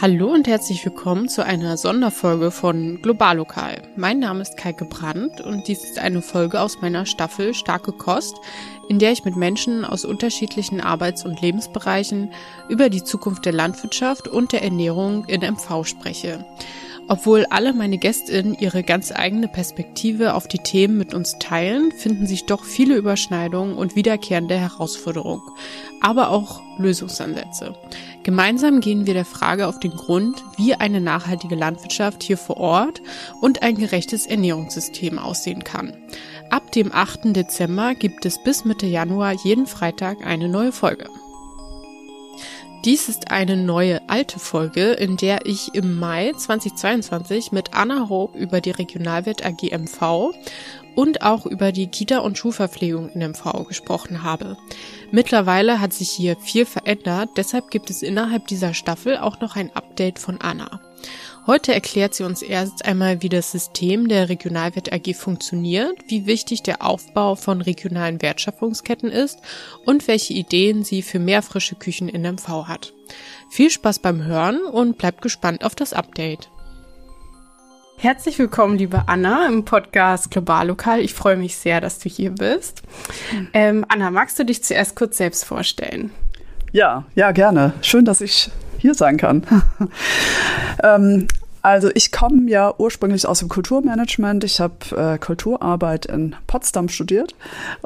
Hallo und herzlich willkommen zu einer Sonderfolge von Globallokal. Mein Name ist Kaike Brandt und dies ist eine Folge aus meiner Staffel Starke Kost, in der ich mit Menschen aus unterschiedlichen Arbeits- und Lebensbereichen über die Zukunft der Landwirtschaft und der Ernährung in MV spreche. Obwohl alle meine Gästinnen ihre ganz eigene Perspektive auf die Themen mit uns teilen, finden sich doch viele Überschneidungen und wiederkehrende Herausforderungen, aber auch Lösungsansätze. Gemeinsam gehen wir der Frage auf den Grund, wie eine nachhaltige Landwirtschaft hier vor Ort und ein gerechtes Ernährungssystem aussehen kann. Ab dem 8. Dezember gibt es bis Mitte Januar jeden Freitag eine neue Folge. Dies ist eine neue alte Folge, in der ich im Mai 2022 mit Anna Hope über die Regionalwirt AG MV und auch über die Kita- und Schulverpflegung in MV gesprochen habe. Mittlerweile hat sich hier viel verändert, deshalb gibt es innerhalb dieser Staffel auch noch ein Update von Anna. Heute erklärt sie uns erst einmal, wie das System der Regionalwert AG funktioniert, wie wichtig der Aufbau von regionalen Wertschöpfungsketten ist und welche Ideen sie für mehr frische Küchen in MV hat. Viel Spaß beim Hören und bleibt gespannt auf das Update. Herzlich willkommen, liebe Anna, im Podcast Global Lokal. Ich freue mich sehr, dass du hier bist. Ähm, Anna, magst du dich zuerst kurz selbst vorstellen? Ja, ja, gerne. Schön, dass ich hier sein kann. ähm, also ich komme ja ursprünglich aus dem Kulturmanagement. Ich habe äh, Kulturarbeit in Potsdam studiert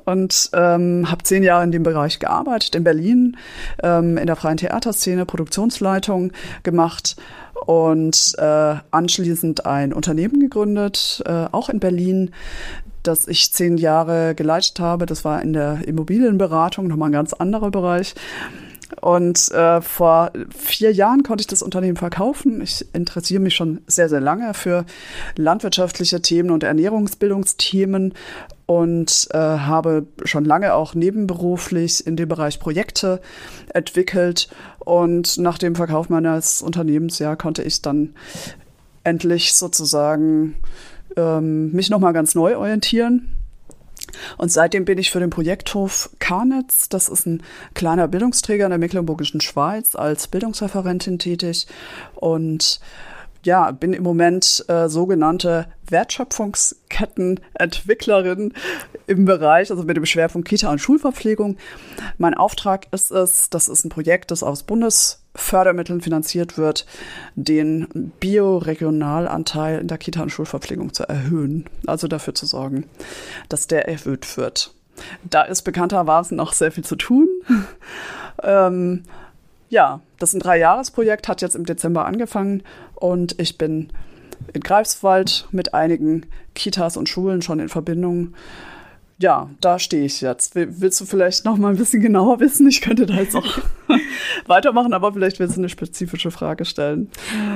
und ähm, habe zehn Jahre in dem Bereich gearbeitet, in Berlin, ähm, in der freien Theaterszene, Produktionsleitung gemacht und äh, anschließend ein Unternehmen gegründet, äh, auch in Berlin, das ich zehn Jahre geleitet habe. Das war in der Immobilienberatung, nochmal ein ganz anderer Bereich. Und äh, vor vier Jahren konnte ich das Unternehmen verkaufen. Ich interessiere mich schon sehr, sehr lange für landwirtschaftliche Themen und Ernährungsbildungsthemen und äh, habe schon lange auch nebenberuflich in dem Bereich Projekte entwickelt. Und nach dem Verkauf meines Unternehmens ja, konnte ich dann endlich sozusagen ähm, mich nochmal ganz neu orientieren und seitdem bin ich für den Projekthof Karnitz, das ist ein kleiner Bildungsträger in der Mecklenburgischen Schweiz, als Bildungsreferentin tätig. Und ja, bin im Moment äh, sogenannte Wertschöpfungskettenentwicklerin im Bereich, also mit dem Schwerpunkt Kita und Schulverpflegung. Mein Auftrag ist es, das ist ein Projekt, das aus Bundesfördermitteln finanziert wird, den Bioregionalanteil in der Kita- und Schulverpflegung zu erhöhen. Also dafür zu sorgen, dass der erhöht wird. Da ist bekanntermaßen noch sehr viel zu tun. ähm, ja, das ist ein Dreijahresprojekt, hat jetzt im Dezember angefangen und ich bin in Greifswald mit einigen Kitas und Schulen schon in Verbindung. Ja, da stehe ich jetzt. Willst du vielleicht noch mal ein bisschen genauer wissen? Ich könnte da jetzt auch weitermachen, aber vielleicht willst du eine spezifische Frage stellen.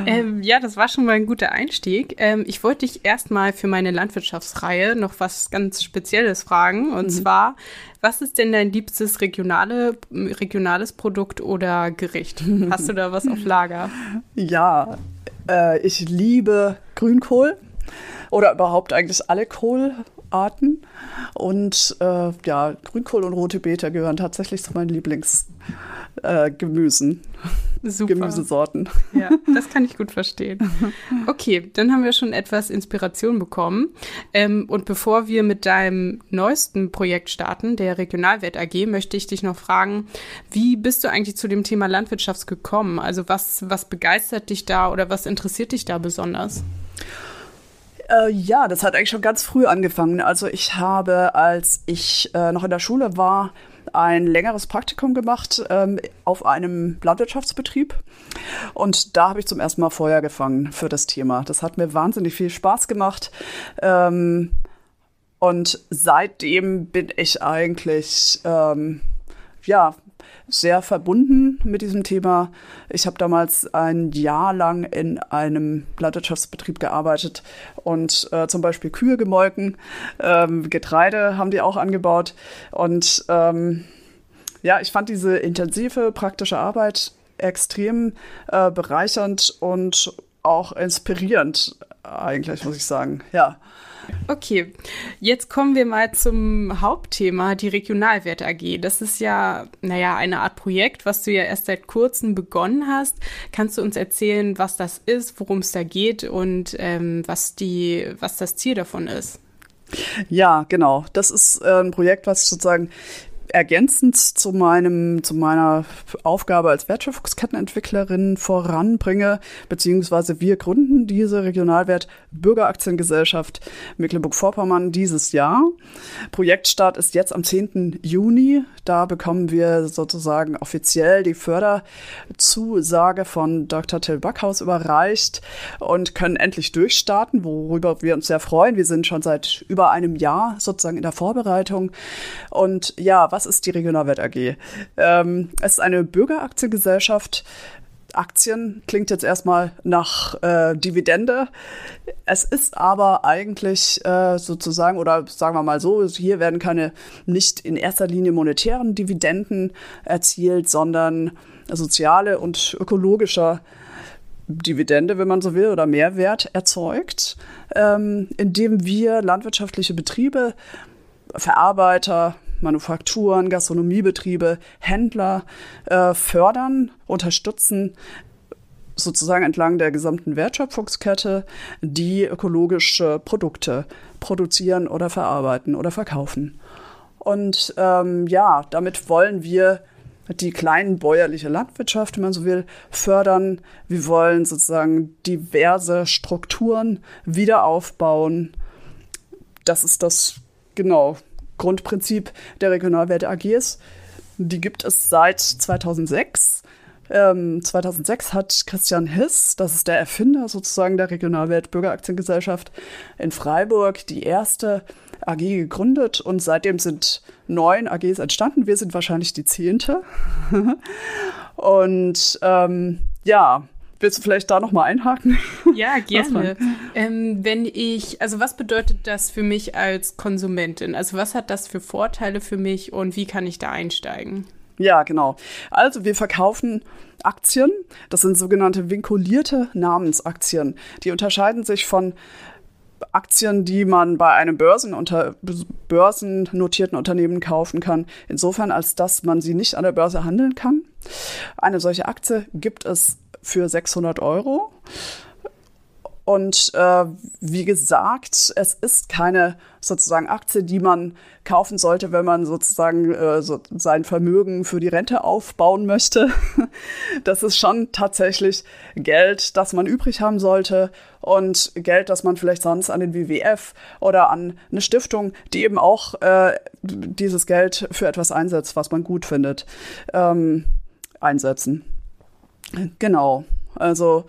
Ähm, ja, das war schon mal ein guter Einstieg. Ähm, ich wollte dich erstmal für meine Landwirtschaftsreihe noch was ganz Spezielles fragen. Und mhm. zwar, was ist denn dein liebstes regionale, regionales Produkt oder Gericht? Hast du da was auf Lager? Ja, äh, ich liebe Grünkohl oder überhaupt eigentlich alle Kohlarten. Und äh, ja, Grünkohl und rote Beete gehören tatsächlich zu meinen Lieblingsgemüsen. Äh, Gemüsesorten. Ja, das kann ich gut verstehen. Okay, dann haben wir schon etwas Inspiration bekommen. Ähm, und bevor wir mit deinem neuesten Projekt starten, der Regionalwert AG, möchte ich dich noch fragen, wie bist du eigentlich zu dem Thema Landwirtschaft gekommen? Also was, was begeistert dich da oder was interessiert dich da besonders? Äh, ja, das hat eigentlich schon ganz früh angefangen. Also ich habe, als ich äh, noch in der Schule war, ein längeres Praktikum gemacht ähm, auf einem Landwirtschaftsbetrieb. Und da habe ich zum ersten Mal Feuer gefangen für das Thema. Das hat mir wahnsinnig viel Spaß gemacht. Ähm, und seitdem bin ich eigentlich, ähm, ja, sehr verbunden mit diesem Thema. Ich habe damals ein Jahr lang in einem Landwirtschaftsbetrieb gearbeitet und äh, zum Beispiel Kühe gemolken. Ähm, Getreide haben die auch angebaut. Und ähm, ja, ich fand diese intensive praktische Arbeit extrem äh, bereichernd und auch inspirierend. eigentlich, muss ich sagen. Ja. Okay, jetzt kommen wir mal zum Hauptthema, die Regionalwert AG. Das ist ja, naja, eine Art Projekt, was du ja erst seit kurzem begonnen hast. Kannst du uns erzählen, was das ist, worum es da geht und ähm, was, die, was das Ziel davon ist? Ja, genau. Das ist äh, ein Projekt, was sozusagen ergänzend zu meinem, zu meiner Aufgabe als Wertschöpfungskettenentwicklerin voranbringe, beziehungsweise wir gründen diese Regionalwert Bürgeraktiengesellschaft Mecklenburg-Vorpommern dieses Jahr. Projektstart ist jetzt am 10. Juni. Da bekommen wir sozusagen offiziell die Förderzusage von Dr. Till Backhaus überreicht und können endlich durchstarten, worüber wir uns sehr freuen. Wir sind schon seit über einem Jahr sozusagen in der Vorbereitung. Und ja, was was ist die Regionalwert AG? Ähm, es ist eine Bürgeraktiengesellschaft. Aktien klingt jetzt erstmal nach äh, Dividende. Es ist aber eigentlich äh, sozusagen, oder sagen wir mal so, hier werden keine nicht in erster Linie monetären Dividenden erzielt, sondern soziale und ökologischer Dividende, wenn man so will, oder Mehrwert erzeugt, ähm, indem wir landwirtschaftliche Betriebe, Verarbeiter, Manufakturen, Gastronomiebetriebe, Händler äh, fördern, unterstützen, sozusagen entlang der gesamten Wertschöpfungskette, die ökologische Produkte produzieren oder verarbeiten oder verkaufen. Und ähm, ja, damit wollen wir die kleinen bäuerliche Landwirtschaft, wenn man so will, fördern. Wir wollen sozusagen diverse Strukturen wieder aufbauen. Das ist das, genau, Grundprinzip der Regionalwerte AGs. Die gibt es seit 2006. Ähm, 2006 hat Christian Hiss, das ist der Erfinder sozusagen der Regionalwelt Bürgeraktiengesellschaft in Freiburg, die erste AG gegründet und seitdem sind neun AGs entstanden. Wir sind wahrscheinlich die zehnte. und ähm, ja, Willst du vielleicht da nochmal einhaken? Ja, gerne. Ähm, wenn ich, also was bedeutet das für mich als Konsumentin? Also was hat das für Vorteile für mich und wie kann ich da einsteigen? Ja, genau. Also wir verkaufen Aktien. Das sind sogenannte vinkulierte Namensaktien. Die unterscheiden sich von Aktien, die man bei einem Börsen unter, börsennotierten Unternehmen kaufen kann, insofern als dass man sie nicht an der Börse handeln kann. Eine solche Aktie gibt es für 600 Euro. Und äh, wie gesagt, es ist keine sozusagen Aktie, die man kaufen sollte, wenn man sozusagen äh, so sein Vermögen für die Rente aufbauen möchte. Das ist schon tatsächlich Geld, das man übrig haben sollte und Geld, das man vielleicht sonst an den WWF oder an eine Stiftung, die eben auch äh, dieses Geld für etwas einsetzt, was man gut findet, ähm, einsetzen. Genau. Also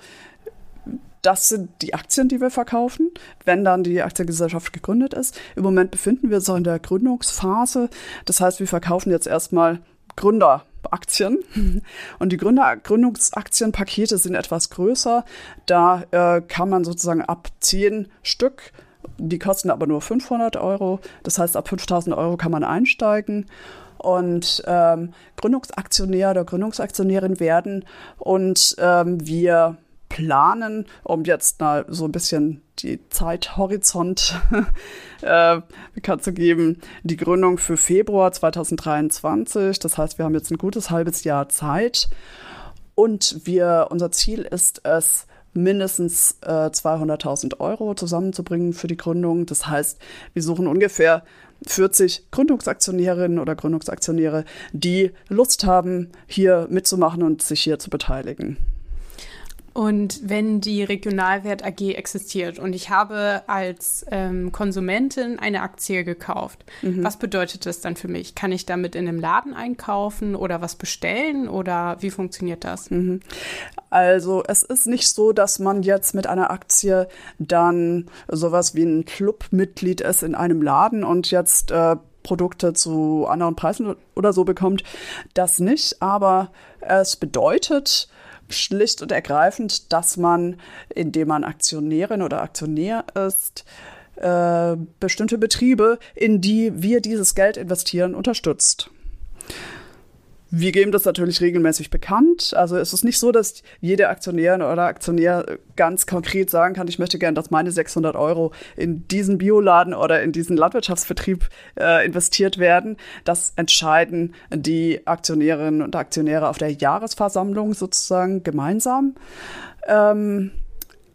das sind die Aktien, die wir verkaufen, wenn dann die Aktiengesellschaft gegründet ist. Im Moment befinden wir uns auch in der Gründungsphase. Das heißt, wir verkaufen jetzt erstmal Gründeraktien. Und die Gründer Gründungsaktienpakete sind etwas größer. Da äh, kann man sozusagen ab zehn Stück, die kosten aber nur 500 Euro. Das heißt, ab 5000 Euro kann man einsteigen und ähm, Gründungsaktionär oder Gründungsaktionärin werden. Und ähm, wir planen, um jetzt mal so ein bisschen die Zeithorizont äh, bekannt zu geben, die Gründung für Februar 2023. Das heißt, wir haben jetzt ein gutes halbes Jahr Zeit. Und wir, unser Ziel ist es, mindestens äh, 200.000 Euro zusammenzubringen für die Gründung. Das heißt, wir suchen ungefähr 40 Gründungsaktionärinnen oder Gründungsaktionäre, die Lust haben, hier mitzumachen und sich hier zu beteiligen. Und wenn die Regionalwert AG existiert und ich habe als ähm, Konsumentin eine Aktie gekauft, mhm. was bedeutet das dann für mich? Kann ich damit in einem Laden einkaufen oder was bestellen oder wie funktioniert das? Mhm. Also es ist nicht so, dass man jetzt mit einer Aktie dann sowas wie ein Clubmitglied ist in einem Laden und jetzt äh, Produkte zu anderen Preisen oder so bekommt. Das nicht, aber es bedeutet, schlicht und ergreifend, dass man, indem man Aktionärin oder Aktionär ist, äh, bestimmte Betriebe, in die wir dieses Geld investieren, unterstützt. Wir geben das natürlich regelmäßig bekannt. Also es ist nicht so, dass jede Aktionärin oder Aktionär ganz konkret sagen kann, ich möchte gerne, dass meine 600 Euro in diesen Bioladen oder in diesen Landwirtschaftsbetrieb äh, investiert werden. Das entscheiden die Aktionärinnen und Aktionäre auf der Jahresversammlung sozusagen gemeinsam. Ähm,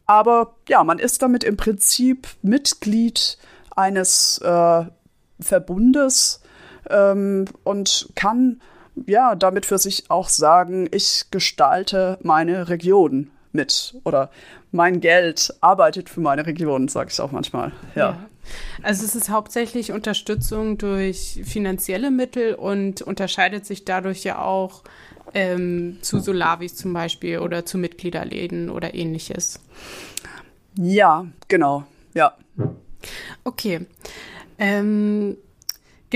aber ja, man ist damit im Prinzip Mitglied eines äh, Verbundes ähm, und kann ja damit für sich auch sagen, ich gestalte meine Region mit oder mein Geld arbeitet für meine Region, sage ich auch manchmal. Ja. ja. Also es ist hauptsächlich Unterstützung durch finanzielle Mittel und unterscheidet sich dadurch ja auch ähm, zu Solavis zum Beispiel oder zu Mitgliederläden oder ähnliches. Ja, genau, ja. Okay. Ähm,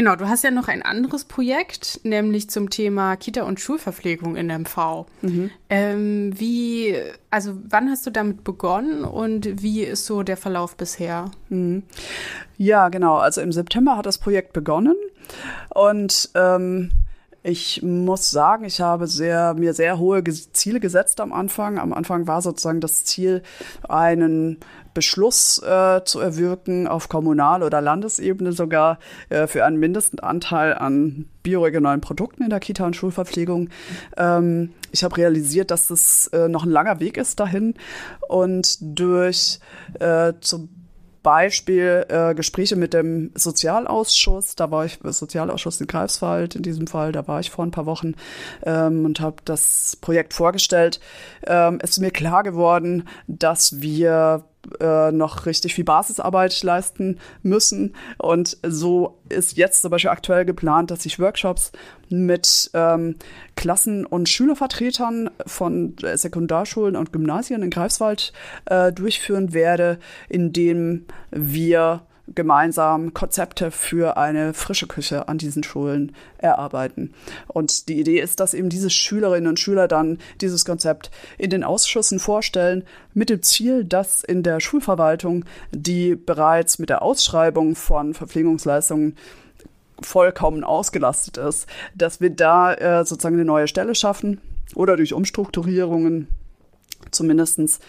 genau, du hast ja noch ein anderes Projekt, nämlich zum Thema Kita- und Schulverpflegung in MV. Mhm. Ähm, wie, also wann hast du damit begonnen und wie ist so der Verlauf bisher? Mhm. Ja, genau. Also im September hat das Projekt begonnen und ähm, ich muss sagen, ich habe sehr, mir sehr hohe Ziele gesetzt am Anfang. Am Anfang war sozusagen das Ziel, einen Beschluss äh, zu erwirken auf Kommunal- oder Landesebene sogar äh, für einen Mindestanteil an bioregionalen Produkten in der Kita- und Schulverpflegung. Ähm, ich habe realisiert, dass es äh, noch ein langer Weg ist dahin und durch äh, zum Beispiel äh, Gespräche mit dem Sozialausschuss. Da war ich Sozialausschuss in Greifswald in diesem Fall. Da war ich vor ein paar Wochen ähm, und habe das Projekt vorgestellt. Ähm, ist mir klar geworden, dass wir äh, noch richtig viel Basisarbeit leisten müssen. Und so ist jetzt zum Beispiel aktuell geplant, dass ich Workshops mit ähm, Klassen- und Schülervertretern von Sekundarschulen und Gymnasien in Greifswald äh, durchführen werde, indem wir gemeinsam Konzepte für eine frische Küche an diesen Schulen erarbeiten. Und die Idee ist, dass eben diese Schülerinnen und Schüler dann dieses Konzept in den Ausschüssen vorstellen, mit dem Ziel, dass in der Schulverwaltung, die bereits mit der Ausschreibung von Verpflegungsleistungen vollkommen ausgelastet ist, dass wir da äh, sozusagen eine neue Stelle schaffen oder durch Umstrukturierungen zumindest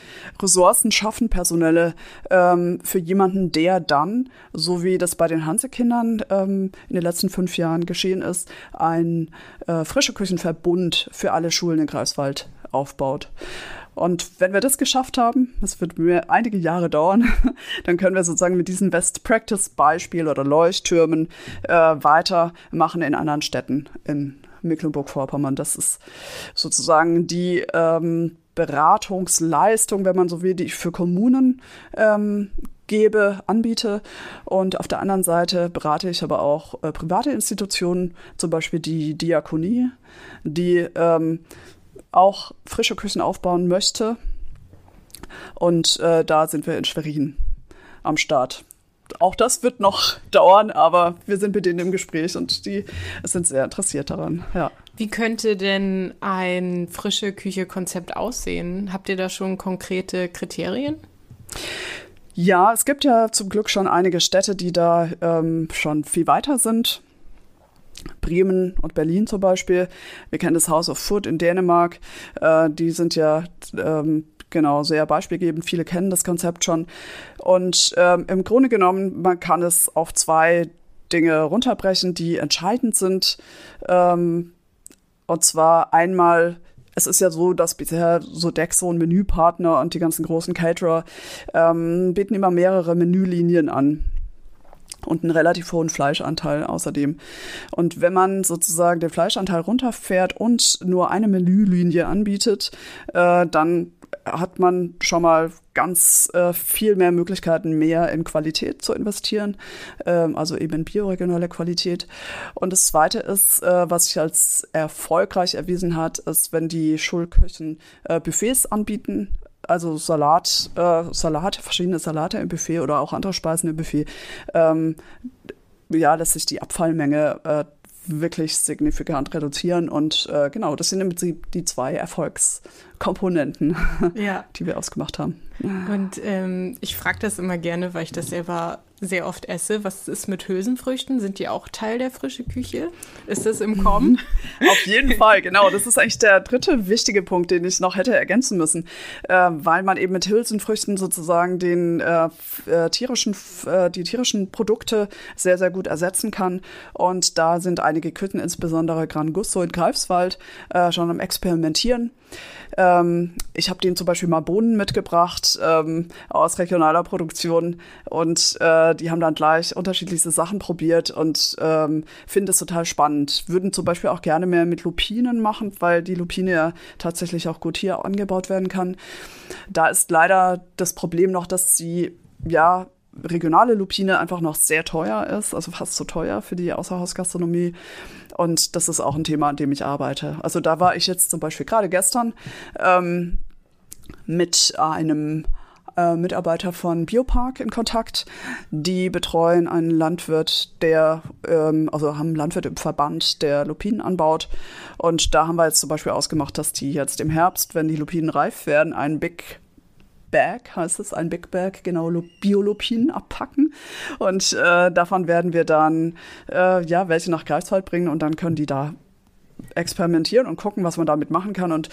Ressourcen schaffen, personelle, ähm, für jemanden, der dann, so wie das bei den Hansekindern ähm, in den letzten fünf Jahren geschehen ist, ein äh, frische Küchenverbund für alle Schulen in Greifswald aufbaut. Und wenn wir das geschafft haben, das wird mir einige Jahre dauern, dann können wir sozusagen mit diesen Best-Practice-Beispielen oder Leuchttürmen äh, weitermachen in anderen Städten in Mecklenburg-Vorpommern. Das ist sozusagen die ähm, Beratungsleistung, wenn man so will, die ich für Kommunen ähm, gebe, anbiete. Und auf der anderen Seite berate ich aber auch äh, private Institutionen, zum Beispiel die Diakonie, die ähm, auch frische Küchen aufbauen möchte. Und äh, da sind wir in Schwerin am Start. Auch das wird noch dauern, aber wir sind mit denen im Gespräch und die sind sehr interessiert daran. Ja. Wie könnte denn ein frische Küche-Konzept aussehen? Habt ihr da schon konkrete Kriterien? Ja, es gibt ja zum Glück schon einige Städte, die da ähm, schon viel weiter sind. Bremen und Berlin zum Beispiel. Wir kennen das House of Food in Dänemark. Äh, die sind ja ähm, genau sehr beispielgebend. Viele kennen das Konzept schon. Und ähm, im Grunde genommen, man kann es auf zwei Dinge runterbrechen, die entscheidend sind. Ähm, und zwar einmal es ist ja so, dass bisher Sodexo und Menüpartner und die ganzen großen Caterer ähm, bieten immer mehrere Menülinien an und einen relativ hohen Fleischanteil außerdem. Und wenn man sozusagen den Fleischanteil runterfährt und nur eine Menülinie anbietet, äh, dann hat man schon mal ganz äh, viel mehr Möglichkeiten, mehr in Qualität zu investieren, ähm, also eben in bioregionale Qualität. Und das Zweite ist, äh, was sich als erfolgreich erwiesen hat, ist, wenn die Schulküchen äh, Buffets anbieten, also Salat, äh, Salate, verschiedene Salate im Buffet oder auch andere Speisen im Buffet, ähm, ja, lässt sich die Abfallmenge äh, wirklich signifikant reduzieren. Und äh, genau, das sind im Prinzip die zwei Erfolgskomponenten, ja. die wir ausgemacht haben. Und ähm, ich frage das immer gerne, weil ich das selber sehr oft esse. Was ist mit Hülsenfrüchten? Sind die auch Teil der frischen Küche? Ist das im Kommen? Auf jeden Fall, genau. Das ist eigentlich der dritte wichtige Punkt, den ich noch hätte ergänzen müssen, äh, weil man eben mit Hülsenfrüchten sozusagen den äh, äh, tierischen, äh, die tierischen Produkte sehr, sehr gut ersetzen kann. Und da sind einige Küchen, insbesondere Gran Gusto in Greifswald, äh, schon am Experimentieren. Ähm, ich habe denen zum Beispiel mal Bohnen mitgebracht ähm, aus regionaler Produktion und äh, die haben dann gleich unterschiedlichste Sachen probiert und ähm, finden es total spannend. Würden zum Beispiel auch gerne mehr mit Lupinen machen, weil die Lupine ja tatsächlich auch gut hier angebaut werden kann. Da ist leider das Problem noch, dass sie ja regionale Lupine einfach noch sehr teuer ist, also fast zu teuer für die Außerhausgastronomie. Und das ist auch ein Thema, an dem ich arbeite. Also da war ich jetzt zum Beispiel gerade gestern ähm, mit einem äh, Mitarbeiter von Biopark in Kontakt. Die betreuen einen Landwirt, der, ähm, also haben einen Landwirt im Verband, der Lupinen anbaut. Und da haben wir jetzt zum Beispiel ausgemacht, dass die jetzt im Herbst, wenn die Lupinen reif werden, einen Big Bag, heißt es, ein Big Bag, genau, Biolopinen abpacken. Und äh, davon werden wir dann, äh, ja, welche nach Greifswald bringen und dann können die da experimentieren und gucken, was man damit machen kann. Und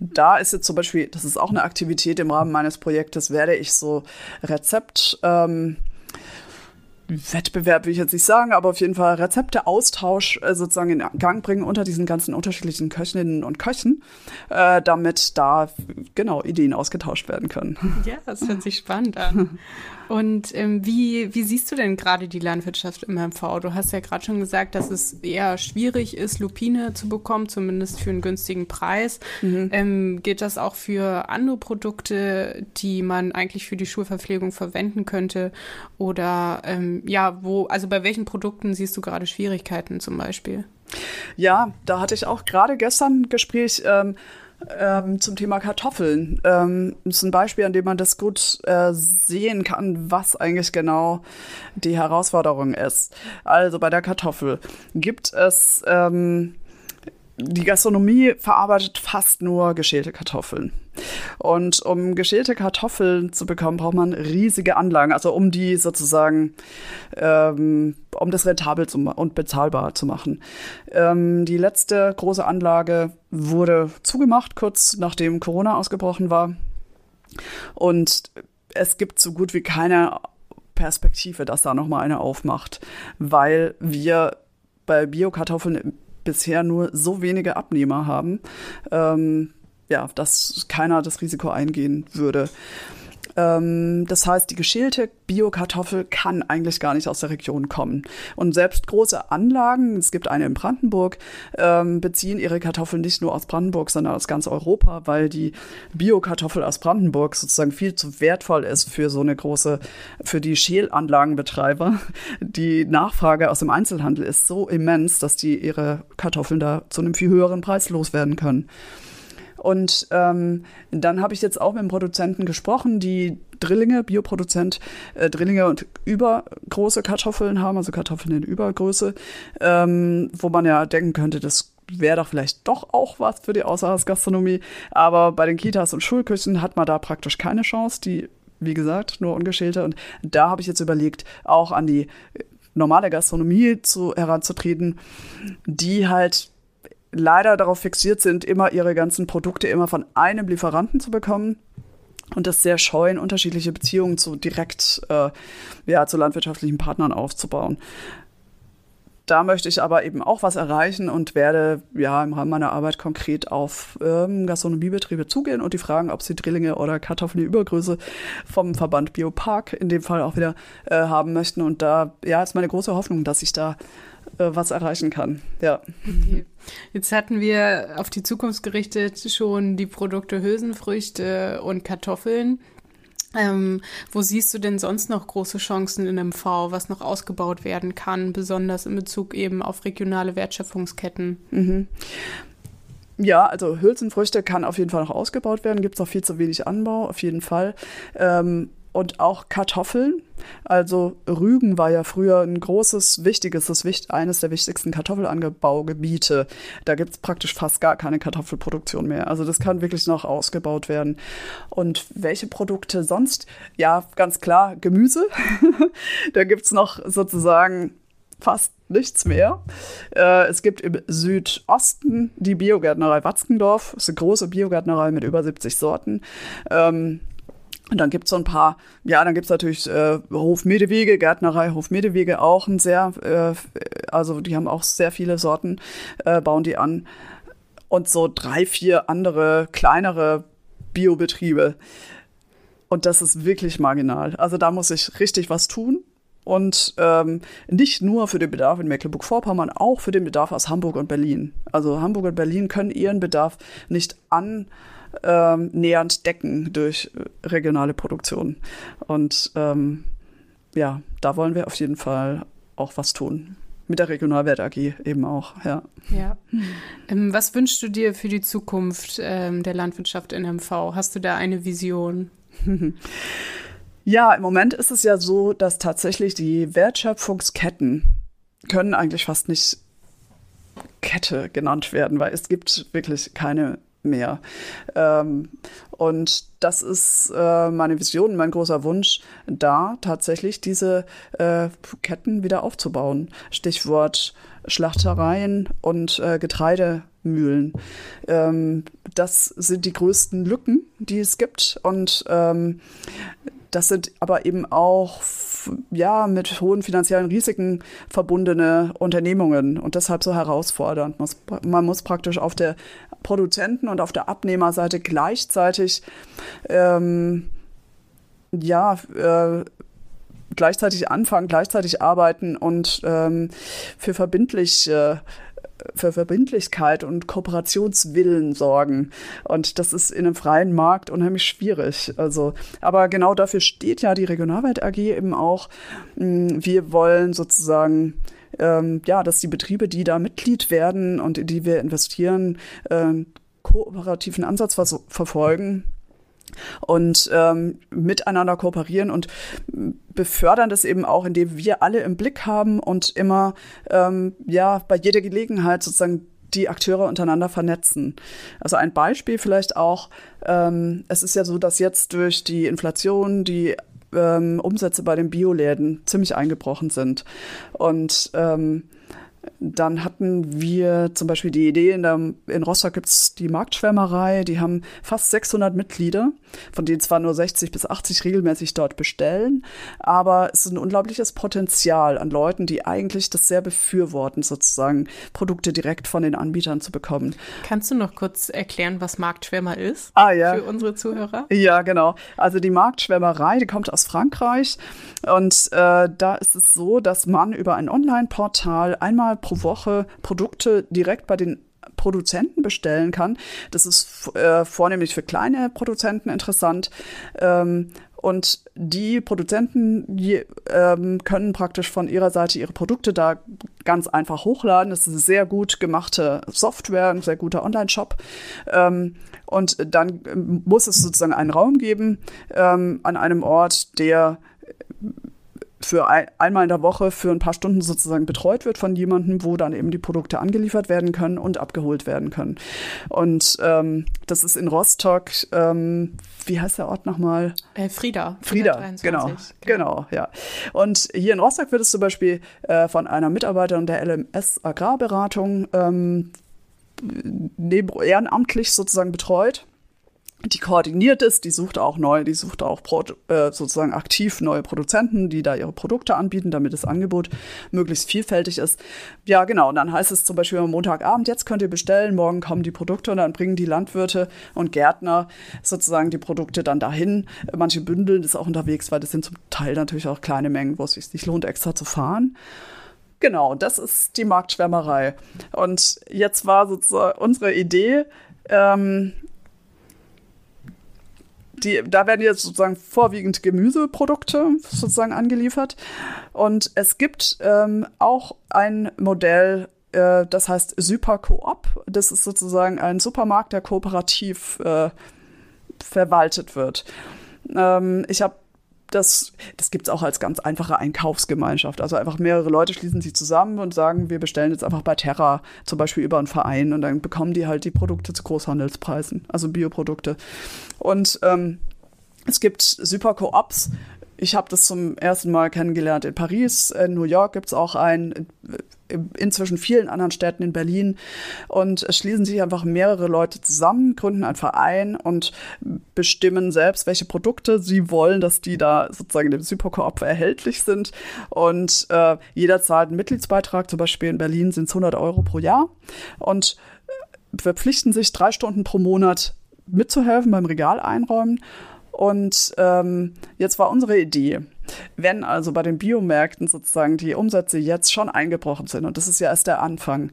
da ist jetzt zum Beispiel, das ist auch eine Aktivität im Rahmen meines Projektes, werde ich so Rezept, ähm, Wettbewerb will ich jetzt nicht sagen, aber auf jeden Fall Rezepteaustausch äh, sozusagen in Gang bringen unter diesen ganzen unterschiedlichen Köchinnen und Köchen, äh, damit da genau Ideen ausgetauscht werden können. Ja, das hört sich spannend an. Und ähm, wie, wie siehst du denn gerade die Landwirtschaft im MV? Du hast ja gerade schon gesagt, dass es eher schwierig ist, Lupine zu bekommen, zumindest für einen günstigen Preis. Mhm. Ähm, gilt das auch für andere Produkte, die man eigentlich für die Schulverpflegung verwenden könnte? Oder ähm, ja, wo, also bei welchen Produkten siehst du gerade Schwierigkeiten zum Beispiel? Ja, da hatte ich auch gerade gestern ein Gespräch. Ähm, ähm, zum Thema Kartoffeln. Ähm, das ist ein Beispiel, an dem man das gut äh, sehen kann, was eigentlich genau die Herausforderung ist. Also bei der Kartoffel gibt es ähm, die Gastronomie verarbeitet fast nur geschälte Kartoffeln. Und um geschälte Kartoffeln zu bekommen, braucht man riesige Anlagen, also um die sozusagen, ähm, um das rentabel zu und bezahlbar zu machen. Ähm, die letzte große Anlage wurde zugemacht, kurz nachdem Corona ausgebrochen war. Und es gibt so gut wie keine Perspektive, dass da nochmal eine aufmacht, weil wir bei Biokartoffeln bisher nur so wenige Abnehmer haben, ähm, ja, dass keiner das Risiko eingehen würde. Ähm, das heißt, die geschälte Biokartoffel kann eigentlich gar nicht aus der Region kommen. Und selbst große Anlagen, es gibt eine in Brandenburg, ähm, beziehen ihre Kartoffeln nicht nur aus Brandenburg, sondern aus ganz Europa, weil die Biokartoffel aus Brandenburg sozusagen viel zu wertvoll ist für so eine große, für die Schälanlagenbetreiber. Die Nachfrage aus dem Einzelhandel ist so immens, dass die ihre Kartoffeln da zu einem viel höheren Preis loswerden können. Und ähm, dann habe ich jetzt auch mit dem Produzenten gesprochen, die Drillinge, Bioproduzent, äh, Drillinge und übergroße Kartoffeln haben, also Kartoffeln in Übergröße, ähm, wo man ja denken könnte, das wäre doch vielleicht doch auch was für die Außerhausgastronomie. Aber bei den Kitas und Schulküchen hat man da praktisch keine Chance. Die, wie gesagt, nur ungeschälte. Und da habe ich jetzt überlegt, auch an die normale Gastronomie zu, heranzutreten, die halt leider darauf fixiert sind, immer ihre ganzen Produkte immer von einem Lieferanten zu bekommen und das sehr scheuen, unterschiedliche Beziehungen zu direkt äh, ja, zu landwirtschaftlichen Partnern aufzubauen. Da möchte ich aber eben auch was erreichen und werde ja im Rahmen meiner Arbeit konkret auf ähm, Gastronomiebetriebe zugehen und die fragen, ob sie Drillinge oder Kartoffeln in Übergröße vom Verband Biopark in dem Fall auch wieder äh, haben möchten. Und da ja ist meine große Hoffnung, dass ich da äh, was erreichen kann. Ja. Okay. Jetzt hatten wir auf die Zukunft gerichtet schon die Produkte Hülsenfrüchte und Kartoffeln. Ähm, wo siehst du denn sonst noch große Chancen in MV, was noch ausgebaut werden kann, besonders in Bezug eben auf regionale Wertschöpfungsketten? Mhm. Ja, also Hülsenfrüchte kann auf jeden Fall noch ausgebaut werden. Gibt es auch viel zu wenig Anbau, auf jeden Fall. Ähm, und auch Kartoffeln. Also Rügen war ja früher ein großes, wichtiges, das eines der wichtigsten Kartoffelanbaugebiete. Da gibt es praktisch fast gar keine Kartoffelproduktion mehr. Also das kann wirklich noch ausgebaut werden. Und welche Produkte sonst? Ja, ganz klar, Gemüse. da gibt es noch sozusagen fast nichts mehr. Äh, es gibt im Südosten die Biogärtnerei Watzkendorf. Das ist eine große Biogärtnerei mit über 70 Sorten. Ähm, und dann gibt es so ein paar, ja, dann gibt es natürlich äh, Hof Medewege, Gärtnerei Hof Medewege auch ein sehr, äh, also die haben auch sehr viele Sorten, äh, bauen die an. Und so drei, vier andere kleinere Biobetriebe. Und das ist wirklich marginal. Also da muss ich richtig was tun. Und ähm, nicht nur für den Bedarf in Mecklenburg-Vorpommern, auch für den Bedarf aus Hamburg und Berlin. Also Hamburg und Berlin können ihren Bedarf nicht an ähm, nähernd decken durch äh, regionale Produktion. Und ähm, ja, da wollen wir auf jeden Fall auch was tun. Mit der Regionalwert AG eben auch, ja. Ja. Ähm, was wünschst du dir für die Zukunft ähm, der Landwirtschaft in MV? Hast du da eine Vision? ja, im Moment ist es ja so, dass tatsächlich die Wertschöpfungsketten können eigentlich fast nicht Kette genannt werden, weil es gibt wirklich keine mehr. Ähm, und das ist äh, meine Vision, mein großer Wunsch, da tatsächlich diese äh, Ketten wieder aufzubauen. Stichwort Schlachtereien und äh, Getreidemühlen. Ähm, das sind die größten Lücken, die es gibt. Und ähm, das sind aber eben auch ja mit hohen finanziellen Risiken verbundene Unternehmungen und deshalb so herausfordernd. Man muss praktisch auf der Produzenten- und auf der Abnehmerseite gleichzeitig ähm, ja äh, gleichzeitig anfangen, gleichzeitig arbeiten und ähm, für verbindliche für Verbindlichkeit und Kooperationswillen sorgen. Und das ist in einem freien Markt unheimlich schwierig. Also, aber genau dafür steht ja die Regionalwelt AG eben auch. Hm, wir wollen sozusagen ähm, ja, dass die Betriebe, die da Mitglied werden und in die wir investieren, äh, kooperativen Ansatz vers verfolgen und ähm, miteinander kooperieren und befördern das eben auch, indem wir alle im Blick haben und immer ähm, ja bei jeder Gelegenheit sozusagen die Akteure untereinander vernetzen. Also ein Beispiel vielleicht auch, ähm, es ist ja so, dass jetzt durch die Inflation die ähm, Umsätze bei den Bioläden ziemlich eingebrochen sind. Und ähm, dann hatten wir zum Beispiel die Idee, in, der, in Rostock gibt es die Marktschwärmerei, die haben fast 600 Mitglieder, von denen zwar nur 60 bis 80 regelmäßig dort bestellen, aber es ist ein unglaubliches Potenzial an Leuten, die eigentlich das sehr befürworten, sozusagen Produkte direkt von den Anbietern zu bekommen. Kannst du noch kurz erklären, was Marktschwärmer ist ah, ja. für unsere Zuhörer? Ja, genau. Also die Marktschwärmerei, die kommt aus Frankreich und äh, da ist es so, dass man über ein Online-Portal einmal pro Woche Produkte direkt bei den Produzenten bestellen kann. Das ist äh, vornehmlich für kleine Produzenten interessant. Ähm, und die Produzenten die, ähm, können praktisch von ihrer Seite ihre Produkte da ganz einfach hochladen. Das ist eine sehr gut gemachte Software, ein sehr guter Online-Shop. Ähm, und dann muss es sozusagen einen Raum geben ähm, an einem Ort, der für ein, einmal in der Woche für ein paar Stunden sozusagen betreut wird von jemandem, wo dann eben die Produkte angeliefert werden können und abgeholt werden können. Und ähm, das ist in Rostock, ähm, wie heißt der Ort nochmal? Äh, Frieda. Frieda, genau, genau, genau, ja. Und hier in Rostock wird es zum Beispiel äh, von einer Mitarbeiterin der LMS Agrarberatung ähm, ehrenamtlich sozusagen betreut die koordiniert ist, die sucht auch neu, die sucht auch äh, sozusagen aktiv neue Produzenten, die da ihre Produkte anbieten, damit das Angebot möglichst vielfältig ist. Ja, genau. Und dann heißt es zum Beispiel am Montagabend, jetzt könnt ihr bestellen, morgen kommen die Produkte und dann bringen die Landwirte und Gärtner sozusagen die Produkte dann dahin. Manche bündeln das auch unterwegs, weil das sind zum Teil natürlich auch kleine Mengen, wo es sich nicht lohnt, extra zu fahren. Genau, das ist die Marktschwärmerei. Und jetzt war sozusagen unsere Idee, ähm, die, da werden jetzt sozusagen vorwiegend Gemüseprodukte sozusagen angeliefert. Und es gibt ähm, auch ein Modell, äh, das heißt Supercoop. Das ist sozusagen ein Supermarkt, der kooperativ äh, verwaltet wird. Ähm, ich habe das, das gibt's auch als ganz einfache Einkaufsgemeinschaft. Also einfach mehrere Leute schließen sich zusammen und sagen, wir bestellen jetzt einfach bei Terra zum Beispiel über einen Verein und dann bekommen die halt die Produkte zu Großhandelspreisen, also Bioprodukte. Und ähm, es gibt super Koops, ich habe das zum ersten Mal kennengelernt in Paris, in New York gibt es auch einen, inzwischen vielen anderen Städten in Berlin. Und es schließen sich einfach mehrere Leute zusammen, gründen einen Verein und bestimmen selbst, welche Produkte sie wollen, dass die da sozusagen dem Superkoop erhältlich sind. Und äh, jeder zahlt einen Mitgliedsbeitrag, zum Beispiel in Berlin sind es 100 Euro pro Jahr. Und verpflichten sich drei Stunden pro Monat mitzuhelfen beim Regal einräumen und ähm, jetzt war unsere Idee, wenn also bei den Biomärkten sozusagen die Umsätze jetzt schon eingebrochen sind, und das ist ja erst der Anfang,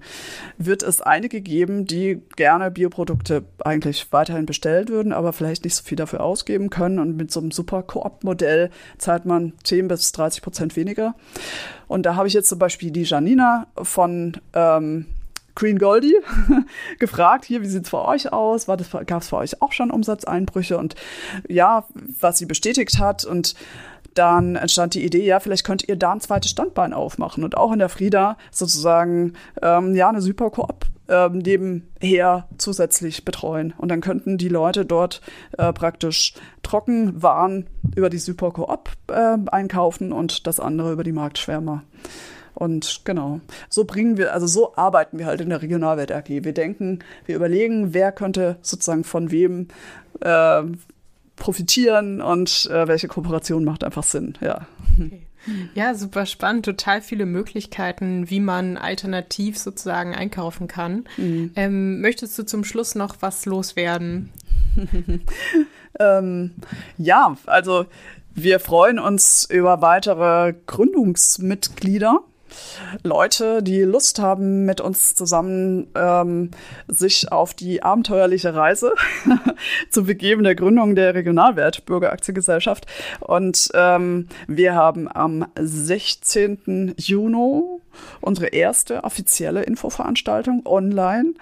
wird es einige geben, die gerne Bioprodukte eigentlich weiterhin bestellt würden, aber vielleicht nicht so viel dafür ausgeben können. Und mit so einem super Koop-Modell zahlt man 10 bis 30 Prozent weniger. Und da habe ich jetzt zum Beispiel die Janina von ähm, Green Goldie gefragt, hier, wie sieht's bei euch aus? Gab es bei euch auch schon Umsatzeinbrüche? Und ja, was sie bestätigt hat und dann entstand die Idee, ja, vielleicht könnt ihr da ein zweites Standbein aufmachen und auch in der Frieda sozusagen ähm, ja eine super Koop ähm, nebenher zusätzlich betreuen. Und dann könnten die Leute dort äh, praktisch Trockenwaren über die Super Coop äh, einkaufen und das andere über die Marktschwärmer. Und genau, so bringen wir, also so arbeiten wir halt in der Regionalwelt AG. Wir denken, wir überlegen, wer könnte sozusagen von wem äh, profitieren und äh, welche Kooperation macht einfach Sinn, ja. Okay. Ja, super spannend. Total viele Möglichkeiten, wie man alternativ sozusagen einkaufen kann. Mhm. Ähm, möchtest du zum Schluss noch was loswerden? ähm, ja, also wir freuen uns über weitere Gründungsmitglieder. Leute, die Lust haben, mit uns zusammen ähm, sich auf die abenteuerliche Reise zu begeben, der Gründung der Regionalwert Bürgeraktiengesellschaft. Und ähm, wir haben am 16. Juni unsere erste offizielle Infoveranstaltung online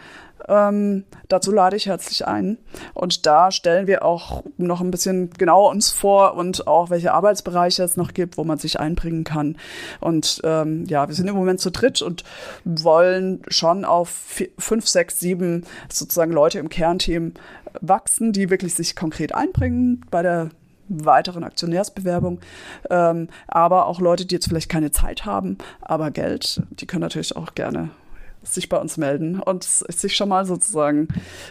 ähm, dazu lade ich herzlich ein. Und da stellen wir auch noch ein bisschen genauer uns vor und auch welche Arbeitsbereiche es noch gibt, wo man sich einbringen kann. Und ähm, ja, wir sind im Moment zu dritt und wollen schon auf vier, fünf, sechs, sieben sozusagen Leute im Kernteam wachsen, die wirklich sich konkret einbringen bei der weiteren Aktionärsbewerbung, ähm, aber auch Leute, die jetzt vielleicht keine Zeit haben, aber Geld, die können natürlich auch gerne sich bei uns melden und sich schon mal sozusagen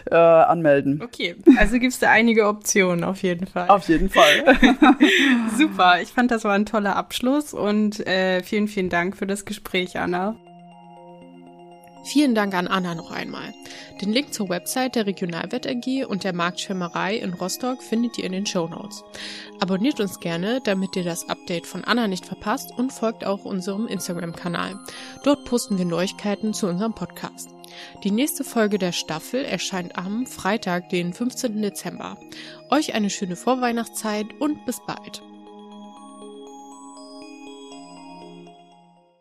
äh, anmelden. Okay, also gibt es da einige Optionen auf jeden Fall. Auf jeden Fall. Super, ich fand das war ein toller Abschluss und äh, vielen, vielen Dank für das Gespräch, Anna. Vielen Dank an Anna noch einmal. Den Link zur Website der Regionalwett AG und der Marktschwimmerei in Rostock findet ihr in den Show Notes. Abonniert uns gerne, damit ihr das Update von Anna nicht verpasst und folgt auch unserem Instagram-Kanal. Dort posten wir Neuigkeiten zu unserem Podcast. Die nächste Folge der Staffel erscheint am Freitag, den 15. Dezember. Euch eine schöne Vorweihnachtszeit und bis bald.